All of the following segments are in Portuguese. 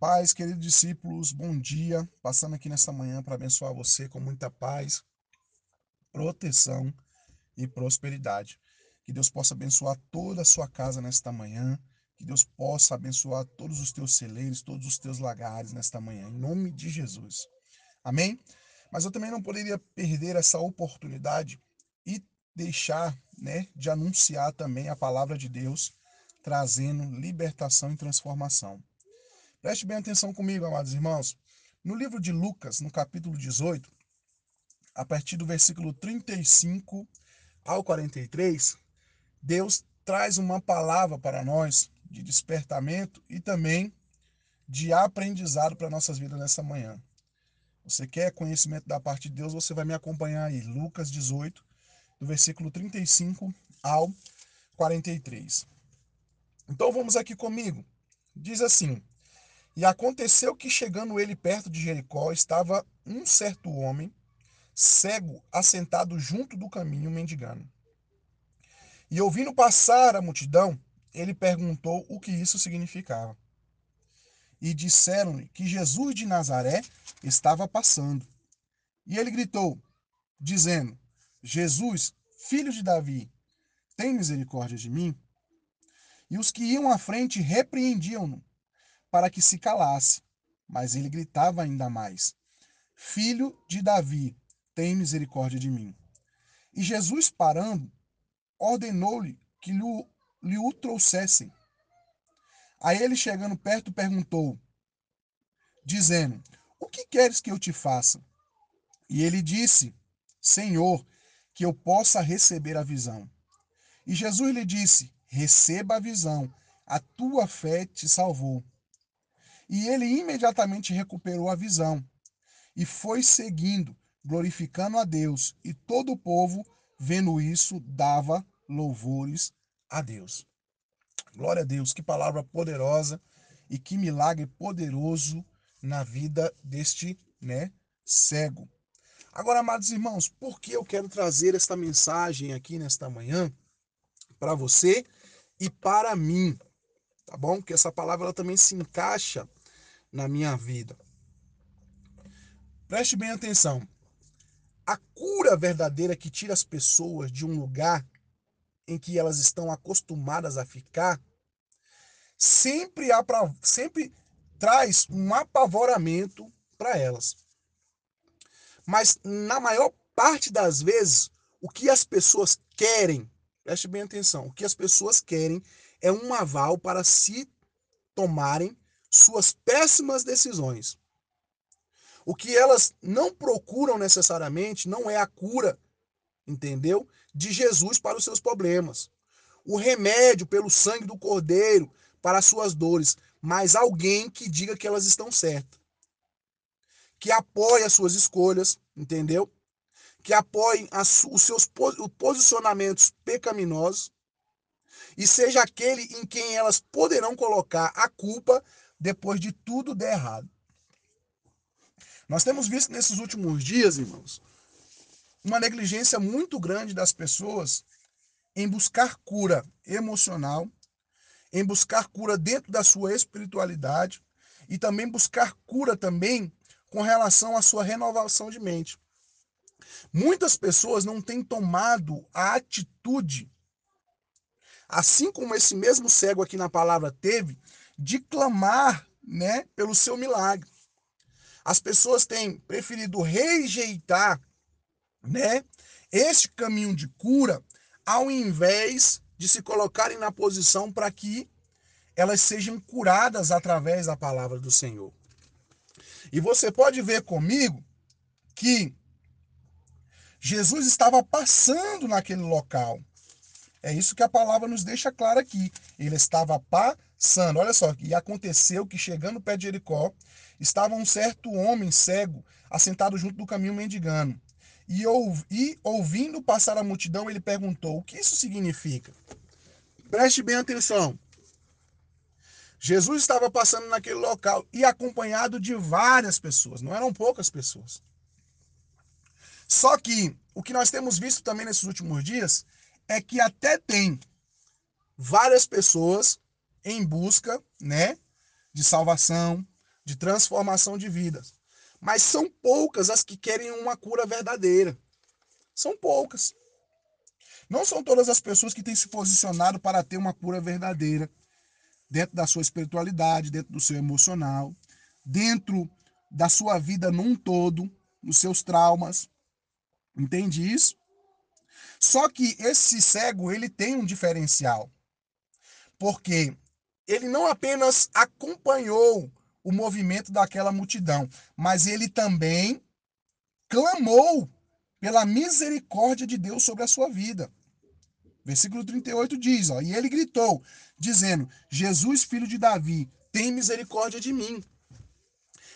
Paz, queridos discípulos, bom dia. Passando aqui nesta manhã para abençoar você com muita paz, proteção e prosperidade. Que Deus possa abençoar toda a sua casa nesta manhã. Que Deus possa abençoar todos os teus celeiros, todos os teus lagares nesta manhã, em nome de Jesus. Amém? Mas eu também não poderia perder essa oportunidade e deixar né, de anunciar também a palavra de Deus, trazendo libertação e transformação. Preste bem atenção comigo, amados irmãos. No livro de Lucas, no capítulo 18, a partir do versículo 35 ao 43, Deus traz uma palavra para nós de despertamento e também de aprendizado para nossas vidas nessa manhã. Você quer conhecimento da parte de Deus, você vai me acompanhar aí. Lucas 18, do versículo 35 ao 43. Então vamos aqui comigo. Diz assim: e aconteceu que, chegando ele perto de Jericó, estava um certo homem, cego, assentado junto do caminho, mendigando. E ouvindo passar a multidão, ele perguntou o que isso significava. E disseram-lhe que Jesus de Nazaré estava passando. E ele gritou, dizendo: Jesus, filho de Davi, tem misericórdia de mim? E os que iam à frente repreendiam-no para que se calasse. Mas ele gritava ainda mais: Filho de Davi, tem misericórdia de mim. E Jesus, parando, ordenou-lhe que lhe, lhe o trouxessem. A ele, chegando perto, perguntou, dizendo: O que queres que eu te faça? E ele disse: Senhor, que eu possa receber a visão. E Jesus lhe disse: Receba a visão, a tua fé te salvou. E ele imediatamente recuperou a visão e foi seguindo, glorificando a Deus. E todo o povo, vendo isso, dava louvores a Deus. Glória a Deus, que palavra poderosa e que milagre poderoso na vida deste, né, cego. Agora, amados irmãos, por que eu quero trazer esta mensagem aqui nesta manhã para você e para mim? Tá bom? Que essa palavra ela também se encaixa na minha vida. Preste bem atenção. A cura verdadeira que tira as pessoas de um lugar em que elas estão acostumadas a ficar sempre, sempre traz um apavoramento para elas. Mas na maior parte das vezes, o que as pessoas querem, preste bem atenção, o que as pessoas querem é um aval para se tomarem suas péssimas decisões. O que elas não procuram necessariamente não é a cura, entendeu? De Jesus para os seus problemas. O remédio pelo sangue do Cordeiro para as suas dores, mas alguém que diga que elas estão certas. Que apoie as suas escolhas, entendeu? Que apoie as, os seus posicionamentos pecaminosos e seja aquele em quem elas poderão colocar a culpa depois de tudo der errado. Nós temos visto nesses últimos dias, irmãos, uma negligência muito grande das pessoas em buscar cura emocional, em buscar cura dentro da sua espiritualidade e também buscar cura também com relação à sua renovação de mente. Muitas pessoas não têm tomado a atitude, assim como esse mesmo cego aqui na palavra teve, de clamar né, pelo seu milagre. As pessoas têm preferido rejeitar né, este caminho de cura ao invés de se colocarem na posição para que elas sejam curadas através da palavra do Senhor. E você pode ver comigo que Jesus estava passando naquele local. É isso que a palavra nos deixa claro aqui. Ele estava passando Sando, olha só, e aconteceu que chegando perto de Jericó, estava um certo homem cego assentado junto do caminho mendigando. E, e ouvindo passar a multidão, ele perguntou: O que isso significa? Preste bem atenção. Jesus estava passando naquele local e acompanhado de várias pessoas, não eram poucas pessoas. Só que o que nós temos visto também nesses últimos dias é que até tem várias pessoas em busca, né, de salvação, de transformação de vidas. Mas são poucas as que querem uma cura verdadeira. São poucas. Não são todas as pessoas que têm se posicionado para ter uma cura verdadeira dentro da sua espiritualidade, dentro do seu emocional, dentro da sua vida num todo, nos seus traumas. Entende isso? Só que esse cego, ele tem um diferencial. Porque ele não apenas acompanhou o movimento daquela multidão, mas ele também clamou pela misericórdia de Deus sobre a sua vida. Versículo 38 diz, ó, e ele gritou, dizendo: Jesus, filho de Davi, tem misericórdia de mim.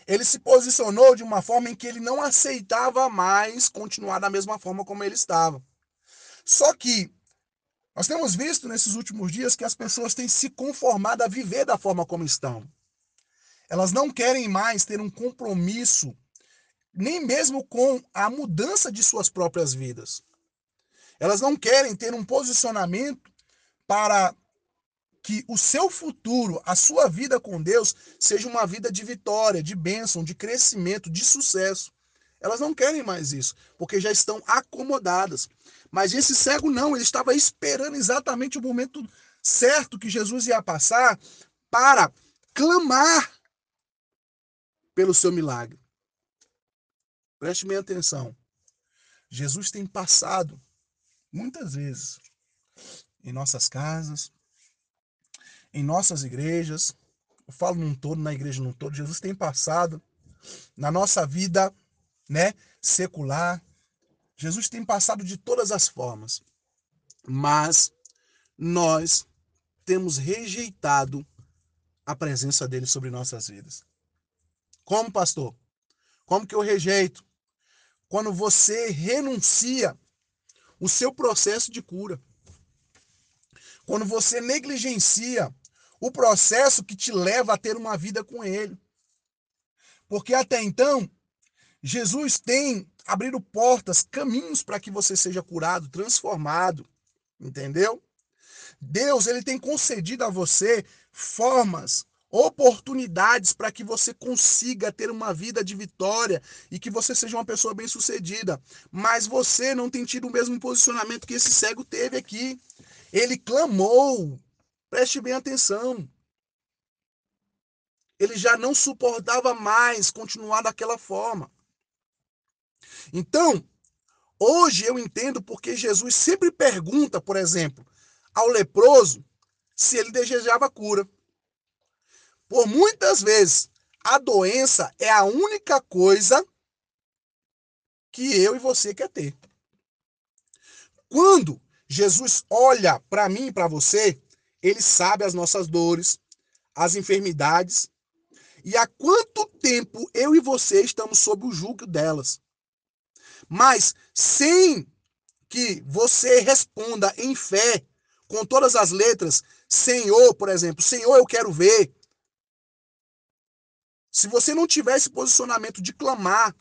Ele se posicionou de uma forma em que ele não aceitava mais continuar da mesma forma como ele estava. Só que nós temos visto nesses últimos dias que as pessoas têm se conformado a viver da forma como estão. Elas não querem mais ter um compromisso, nem mesmo com a mudança de suas próprias vidas. Elas não querem ter um posicionamento para que o seu futuro, a sua vida com Deus, seja uma vida de vitória, de bênção, de crescimento, de sucesso. Elas não querem mais isso, porque já estão acomodadas. Mas esse cego não, ele estava esperando exatamente o momento certo que Jesus ia passar para clamar pelo seu milagre. Preste bem atenção. Jesus tem passado muitas vezes em nossas casas, em nossas igrejas, eu falo num todo, na igreja num todo, Jesus tem passado na nossa vida, né, secular. Jesus tem passado de todas as formas. Mas nós temos rejeitado a presença dele sobre nossas vidas. Como, pastor? Como que eu rejeito? Quando você renuncia o seu processo de cura. Quando você negligencia o processo que te leva a ter uma vida com Ele. Porque até então, Jesus tem abrido portas, caminhos para que você seja curado, transformado, entendeu? Deus, ele tem concedido a você formas, oportunidades para que você consiga ter uma vida de vitória e que você seja uma pessoa bem-sucedida. Mas você não tem tido o mesmo posicionamento que esse cego teve aqui. Ele clamou, Preste bem atenção. Ele já não suportava mais continuar daquela forma. Então, hoje eu entendo porque Jesus sempre pergunta, por exemplo, ao leproso se ele desejava cura. Por muitas vezes, a doença é a única coisa que eu e você quer ter. Quando Jesus olha para mim e para você, ele sabe as nossas dores, as enfermidades e há quanto tempo eu e você estamos sob o jugo delas. Mas sem que você responda em fé, com todas as letras, Senhor, por exemplo, Senhor, eu quero ver. Se você não tiver esse posicionamento de clamar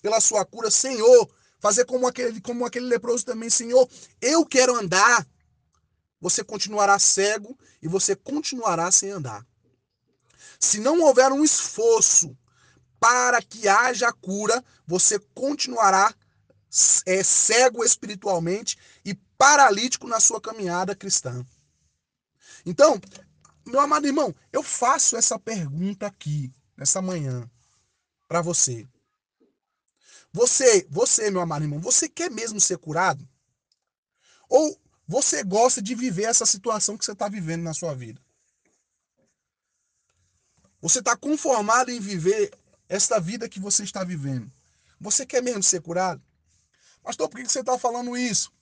pela sua cura, Senhor, fazer como aquele, como aquele leproso também, Senhor, eu quero andar você continuará cego e você continuará sem andar. Se não houver um esforço para que haja cura, você continuará é, cego espiritualmente e paralítico na sua caminhada cristã. Então, meu amado irmão, eu faço essa pergunta aqui, nessa manhã, para você. Você, você, meu amado irmão, você quer mesmo ser curado? Ou você gosta de viver essa situação que você está vivendo na sua vida? Você está conformado em viver esta vida que você está vivendo? Você quer mesmo ser curado? Pastor, por que você está falando isso?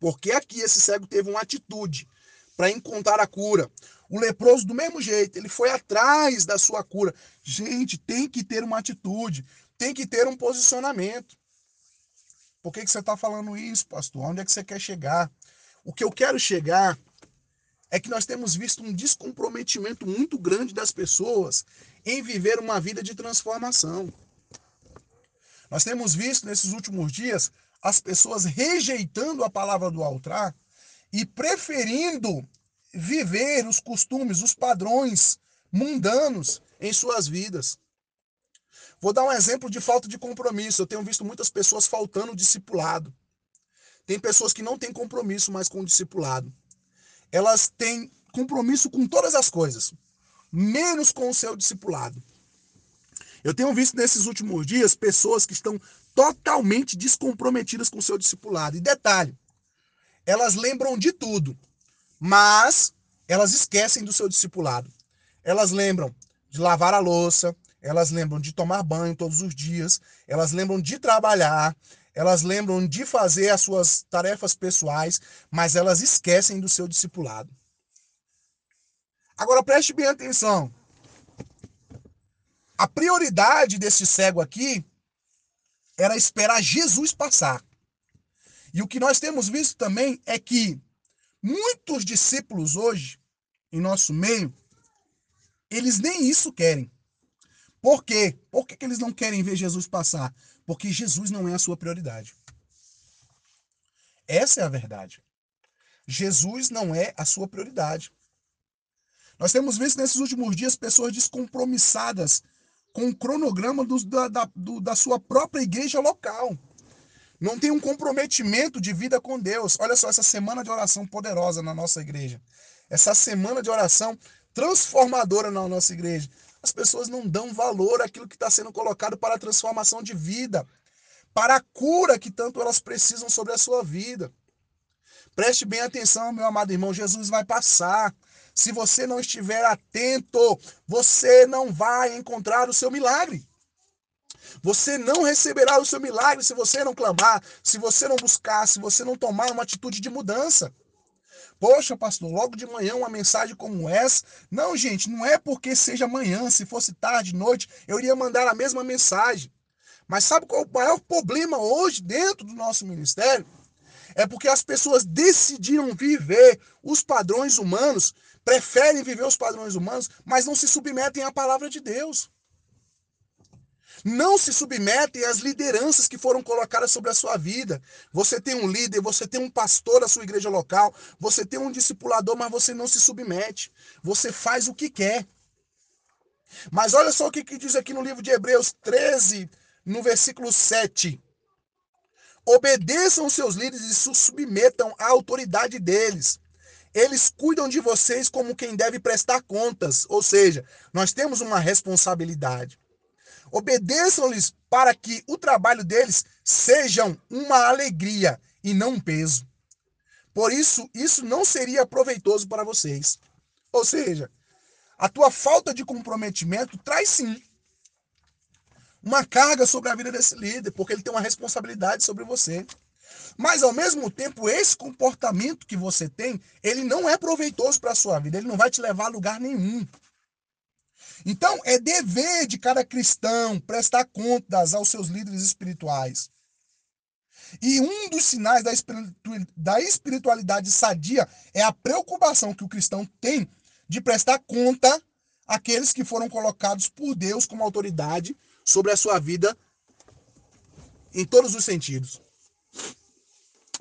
Porque aqui esse cego teve uma atitude para encontrar a cura. O leproso, do mesmo jeito, ele foi atrás da sua cura. Gente, tem que ter uma atitude, tem que ter um posicionamento. Por que, que você está falando isso, pastor? Onde é que você quer chegar? O que eu quero chegar é que nós temos visto um descomprometimento muito grande das pessoas em viver uma vida de transformação. Nós temos visto nesses últimos dias as pessoas rejeitando a palavra do altar e preferindo viver os costumes, os padrões mundanos em suas vidas. Vou dar um exemplo de falta de compromisso. Eu tenho visto muitas pessoas faltando discipulado. Tem pessoas que não têm compromisso mais com o discipulado. Elas têm compromisso com todas as coisas, menos com o seu discipulado. Eu tenho visto nesses últimos dias pessoas que estão totalmente descomprometidas com o seu discipulado. E detalhe, elas lembram de tudo, mas elas esquecem do seu discipulado. Elas lembram de lavar a louça, elas lembram de tomar banho todos os dias, elas lembram de trabalhar, elas lembram de fazer as suas tarefas pessoais, mas elas esquecem do seu discipulado. Agora preste bem atenção. A prioridade desse cego aqui era esperar Jesus passar. E o que nós temos visto também é que muitos discípulos hoje, em nosso meio, eles nem isso querem. Por quê? Por que, que eles não querem ver Jesus passar? Porque Jesus não é a sua prioridade. Essa é a verdade. Jesus não é a sua prioridade. Nós temos visto nesses últimos dias pessoas descompromissadas com o cronograma do, da, da, do, da sua própria igreja local. Não tem um comprometimento de vida com Deus. Olha só, essa semana de oração poderosa na nossa igreja. Essa semana de oração transformadora na nossa igreja. As pessoas não dão valor àquilo que está sendo colocado para a transformação de vida, para a cura que tanto elas precisam sobre a sua vida. Preste bem atenção, meu amado irmão, Jesus vai passar. Se você não estiver atento, você não vai encontrar o seu milagre. Você não receberá o seu milagre se você não clamar, se você não buscar, se você não tomar uma atitude de mudança. Poxa, pastor, logo de manhã uma mensagem como essa. Não, gente, não é porque seja manhã, se fosse tarde, noite, eu iria mandar a mesma mensagem. Mas sabe qual é o maior problema hoje dentro do nosso ministério? É porque as pessoas decidiram viver os padrões humanos preferem viver os padrões humanos, mas não se submetem à palavra de Deus. Não se submetem às lideranças que foram colocadas sobre a sua vida. Você tem um líder, você tem um pastor da sua igreja local, você tem um discipulador, mas você não se submete. Você faz o que quer. Mas olha só o que, que diz aqui no livro de Hebreus 13, no versículo 7. Obedeçam seus líderes e se submetam à autoridade deles eles cuidam de vocês como quem deve prestar contas, ou seja, nós temos uma responsabilidade. Obedeçam-lhes para que o trabalho deles sejam uma alegria e não um peso. Por isso, isso não seria proveitoso para vocês. Ou seja, a tua falta de comprometimento traz sim uma carga sobre a vida desse líder, porque ele tem uma responsabilidade sobre você. Mas ao mesmo tempo, esse comportamento que você tem, ele não é proveitoso para a sua vida, ele não vai te levar a lugar nenhum. Então, é dever de cada cristão prestar contas aos seus líderes espirituais. E um dos sinais da espiritualidade sadia é a preocupação que o cristão tem de prestar conta àqueles que foram colocados por Deus como autoridade sobre a sua vida em todos os sentidos.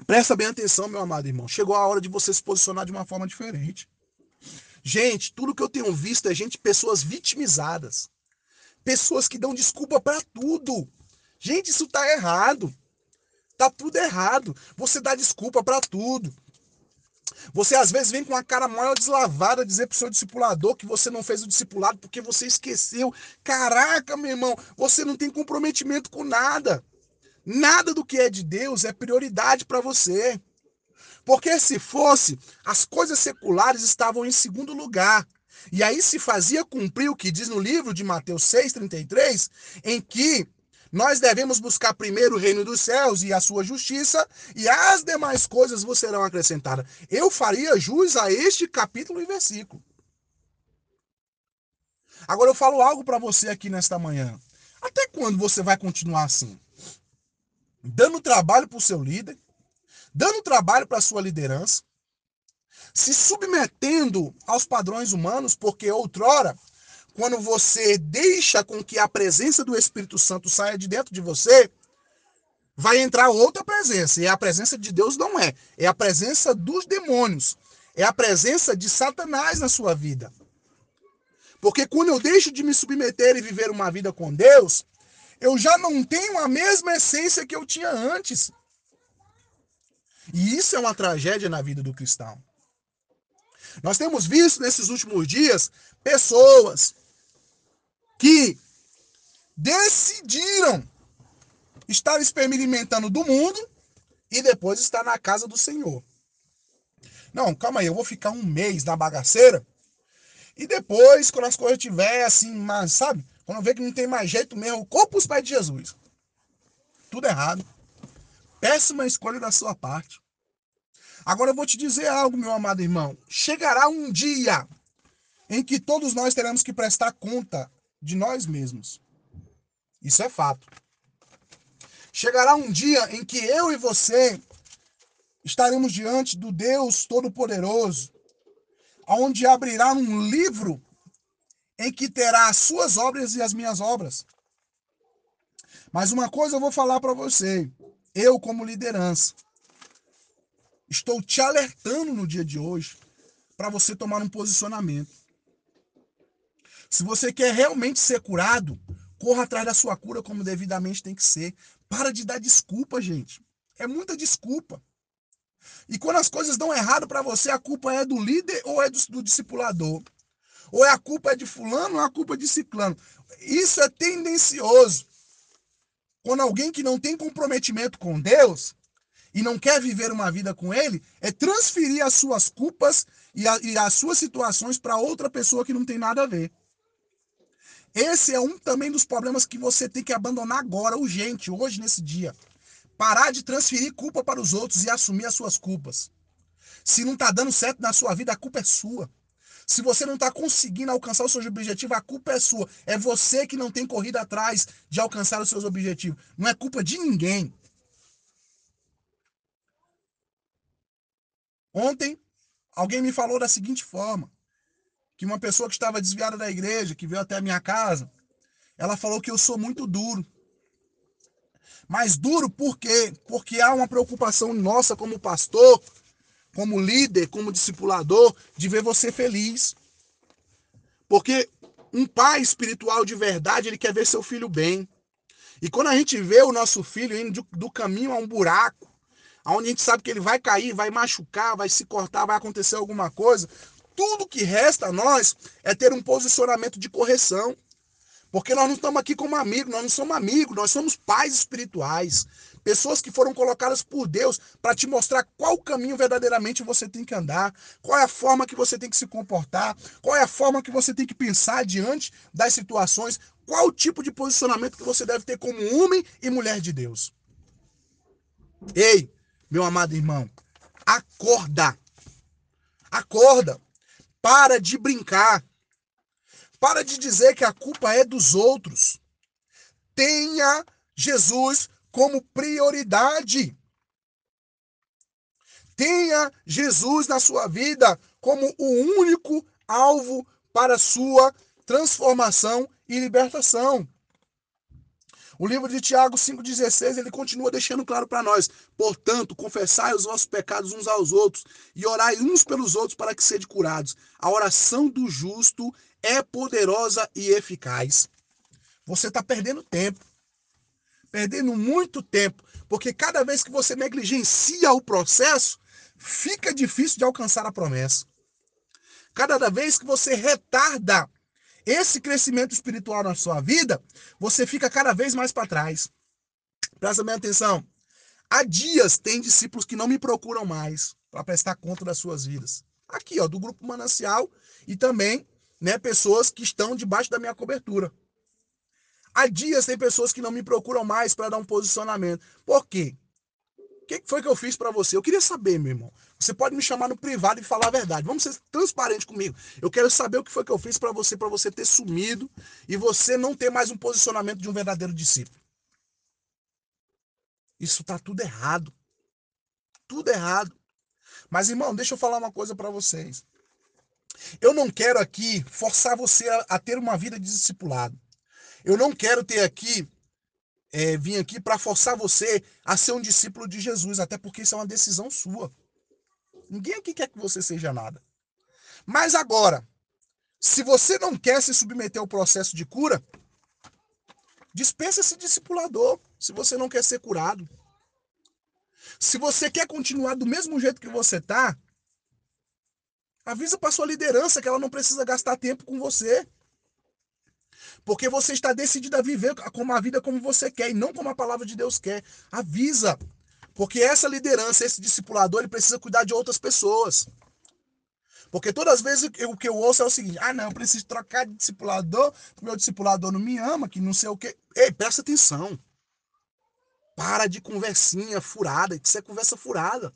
Presta bem atenção, meu amado irmão. Chegou a hora de você se posicionar de uma forma diferente. Gente, tudo que eu tenho visto é gente, pessoas vitimizadas. Pessoas que dão desculpa para tudo. Gente, isso tá errado. Tá tudo errado. Você dá desculpa para tudo. Você às vezes vem com a cara maior deslavada dizer pro seu discipulador que você não fez o discipulado porque você esqueceu. Caraca, meu irmão, você não tem comprometimento com nada. Nada do que é de Deus é prioridade para você. Porque se fosse, as coisas seculares estavam em segundo lugar. E aí se fazia cumprir o que diz no livro de Mateus 6,33, em que nós devemos buscar primeiro o reino dos céus e a sua justiça, e as demais coisas vos serão acrescentadas. Eu faria jus a este capítulo e versículo. Agora eu falo algo para você aqui nesta manhã. Até quando você vai continuar assim? dando trabalho para o seu líder, dando trabalho para a sua liderança, se submetendo aos padrões humanos, porque outrora, quando você deixa com que a presença do Espírito Santo saia de dentro de você, vai entrar outra presença, e a presença de Deus não é, é a presença dos demônios, é a presença de Satanás na sua vida. Porque quando eu deixo de me submeter e viver uma vida com Deus, eu já não tenho a mesma essência que eu tinha antes. E isso é uma tragédia na vida do cristão. Nós temos visto nesses últimos dias pessoas que decidiram estar experimentando do mundo e depois estar na casa do Senhor. Não, calma aí, eu vou ficar um mês na bagaceira e depois, quando as coisas estiverem assim, mas sabe? Quando ver que não tem mais jeito mesmo, eu corpo os pés de Jesus. Tudo errado. Péssima escolha da sua parte. Agora eu vou te dizer algo, meu amado irmão. Chegará um dia em que todos nós teremos que prestar conta de nós mesmos. Isso é fato. Chegará um dia em que eu e você estaremos diante do Deus Todo-Poderoso, onde abrirá um livro em que terá as suas obras e as minhas obras. Mas uma coisa eu vou falar para você, eu como liderança, estou te alertando no dia de hoje para você tomar um posicionamento. Se você quer realmente ser curado, corra atrás da sua cura como devidamente tem que ser. Para de dar desculpa, gente. É muita desculpa. E quando as coisas dão errado para você, a culpa é do líder ou é do, do discipulador? Ou é a culpa é de fulano ou é a culpa é de ciclano? Isso é tendencioso. Quando alguém que não tem comprometimento com Deus e não quer viver uma vida com Ele, é transferir as suas culpas e, a, e as suas situações para outra pessoa que não tem nada a ver. Esse é um também dos problemas que você tem que abandonar agora, urgente, hoje, nesse dia. Parar de transferir culpa para os outros e assumir as suas culpas. Se não está dando certo na sua vida, a culpa é sua. Se você não está conseguindo alcançar os seus objetivos, a culpa é sua. É você que não tem corrido atrás de alcançar os seus objetivos. Não é culpa de ninguém. Ontem, alguém me falou da seguinte forma: que uma pessoa que estava desviada da igreja, que veio até a minha casa, ela falou que eu sou muito duro. Mas duro por quê? Porque há uma preocupação nossa como pastor, como líder, como discipulador, de ver você feliz. Porque um pai espiritual de verdade, ele quer ver seu filho bem. E quando a gente vê o nosso filho indo do caminho a um buraco, onde a gente sabe que ele vai cair, vai machucar, vai se cortar, vai acontecer alguma coisa, tudo que resta a nós é ter um posicionamento de correção. Porque nós não estamos aqui como amigos, nós não somos amigos, nós somos pais espirituais. Pessoas que foram colocadas por Deus para te mostrar qual caminho verdadeiramente você tem que andar, qual é a forma que você tem que se comportar, qual é a forma que você tem que pensar diante das situações, qual o tipo de posicionamento que você deve ter como homem e mulher de Deus. Ei, meu amado irmão, acorda. Acorda. Para de brincar. Para de dizer que a culpa é dos outros. Tenha Jesus como prioridade. Tenha Jesus na sua vida como o único alvo para sua transformação e libertação. O livro de Tiago 5,16 ele continua deixando claro para nós: portanto, confessai os vossos pecados uns aos outros e orai uns pelos outros para que sejam curados. A oração do justo é poderosa e eficaz. Você está perdendo tempo, perdendo muito tempo, porque cada vez que você negligencia o processo, fica difícil de alcançar a promessa. Cada vez que você retarda esse crescimento espiritual na sua vida, você fica cada vez mais para trás. Presta bem atenção. Há dias tem discípulos que não me procuram mais para prestar conta das suas vidas. Aqui, ó, do grupo Manancial e também, né, pessoas que estão debaixo da minha cobertura. Há dias tem pessoas que não me procuram mais para dar um posicionamento. Por quê? O que foi que eu fiz para você? Eu queria saber, meu irmão. Você pode me chamar no privado e falar a verdade. Vamos ser transparente comigo. Eu quero saber o que foi que eu fiz para você, para você ter sumido e você não ter mais um posicionamento de um verdadeiro discípulo. Isso está tudo errado. Tudo errado. Mas, irmão, deixa eu falar uma coisa para vocês. Eu não quero aqui forçar você a, a, ter uma vida de discipulado. Eu não quero ter aqui é, vir aqui para forçar você a ser um discípulo de Jesus, até porque isso é uma decisão sua. Ninguém aqui quer que você seja nada. Mas agora, Se você não quer se submeter ao processo de cura, dispensa esse discipulador, se você não quer ser curado. Se você quer continuar do mesmo jeito que você tá, avisa para sua liderança que ela não precisa gastar tempo com você. Porque você está decidido a viver como a vida como você quer e não como a palavra de Deus quer. Avisa. Porque essa liderança, esse discipulador, ele precisa cuidar de outras pessoas. Porque todas as vezes o que eu ouço é o seguinte: ah, não, eu preciso trocar de discipulador, meu discipulador não me ama, que não sei o quê. Ei, presta atenção. Para de conversinha furada, isso é conversa furada.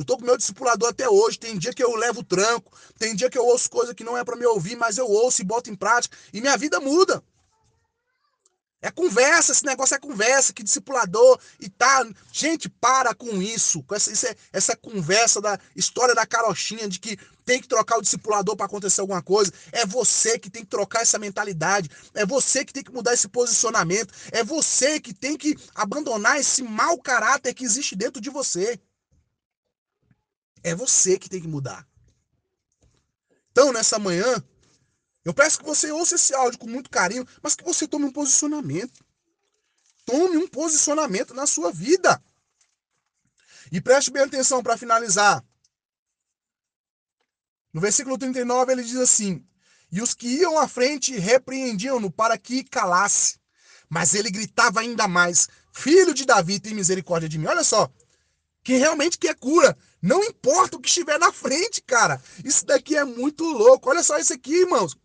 Eu tô com meu discipulador até hoje. Tem dia que eu levo tranco, tem dia que eu ouço coisa que não é para me ouvir, mas eu ouço e boto em prática e minha vida muda. É conversa, esse negócio é conversa, que discipulador e tá. Gente, para com isso. Com essa, é, essa conversa da história da carochinha de que tem que trocar o discipulador para acontecer alguma coisa. É você que tem que trocar essa mentalidade. É você que tem que mudar esse posicionamento. É você que tem que abandonar esse mau caráter que existe dentro de você. É você que tem que mudar. Então, nessa manhã, eu peço que você ouça esse áudio com muito carinho, mas que você tome um posicionamento. Tome um posicionamento na sua vida. E preste bem atenção para finalizar. No versículo 39 ele diz assim: E os que iam à frente repreendiam-no para que calasse. Mas ele gritava ainda mais: Filho de Davi, tem misericórdia de mim. Olha só, quem realmente quer cura, não importa o que estiver na frente, cara. Isso daqui é muito louco. Olha só isso aqui, irmãos.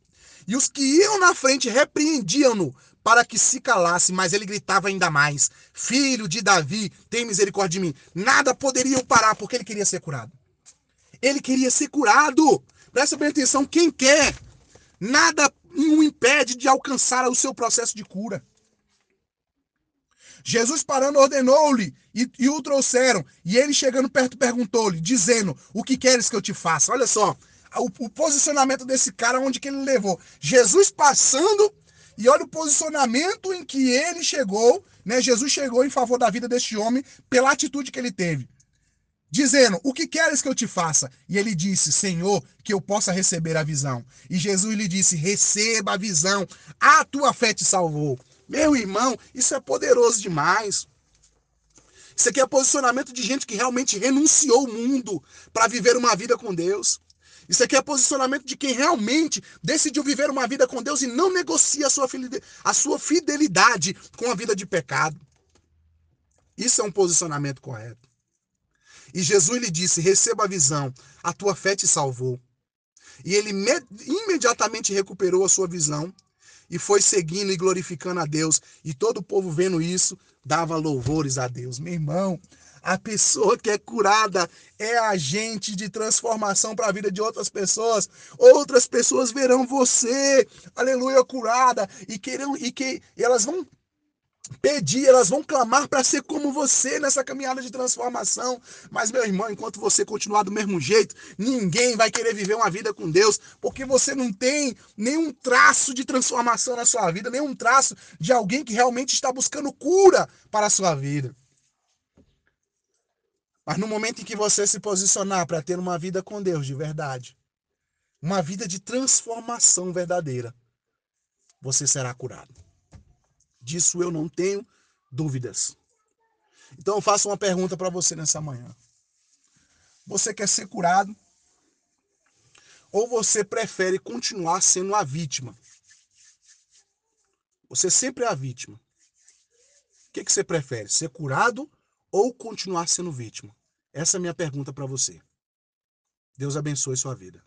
E os que iam na frente repreendiam-no para que se calasse, mas ele gritava ainda mais: Filho de Davi, tem misericórdia de mim. Nada poderia parar, porque ele queria ser curado. Ele queria ser curado. Presta bem atenção: quem quer, nada o impede de alcançar o seu processo de cura. Jesus parando ordenou-lhe e, e, o trouxeram. E ele chegando perto perguntou-lhe, dizendo: O que queres que eu te faça? Olha só, o, o posicionamento desse cara, onde que ele levou. Jesus passando, e olha o posicionamento em que ele chegou, né? Jesus chegou em favor da vida deste homem pela atitude que ele teve. Dizendo: O que queres que eu te faça? E ele disse: Senhor, que eu possa receber a visão. E Jesus lhe disse: Receba a visão, a tua fé te salvou. Meu irmão, isso é poderoso demais. Isso aqui é posicionamento de gente que realmente renunciou o mundo para viver uma vida com Deus. Isso aqui é posicionamento de quem realmente decidiu viver uma vida com Deus e não negocia a sua, fidelidade com a vida de pecado. Isso é um posicionamento correto. E Jesus lhe disse: Receba a visão, a tua fé te salvou. E ele imediatamente recuperou a sua visão e foi seguindo e glorificando a Deus. E todo o povo vendo isso, dava louvores a Deus. Meu irmão, a pessoa que é curada é agente de transformação para a vida de outras pessoas. Outras pessoas verão você, aleluia, curada, e querem e que elas vão pedir, elas vão clamar para ser como você nessa caminhada de transformação. Mas, meu irmão, enquanto você continuar do mesmo jeito, ninguém vai querer viver uma vida com Deus, porque você não tem nenhum traço de transformação na sua vida, nenhum traço de alguém que realmente está buscando cura para a sua vida. Mas no momento em que você se posicionar para ter uma vida com Deus de verdade, uma vida de transformação verdadeira, você será curado. Disso eu não tenho dúvidas. Então eu faço uma pergunta para você nessa manhã. Você quer ser curado? Ou você prefere continuar sendo a vítima? Você sempre é a vítima. O que, que você prefere? Ser curado ou continuar sendo vítima? Essa é a minha pergunta para você. Deus abençoe sua vida.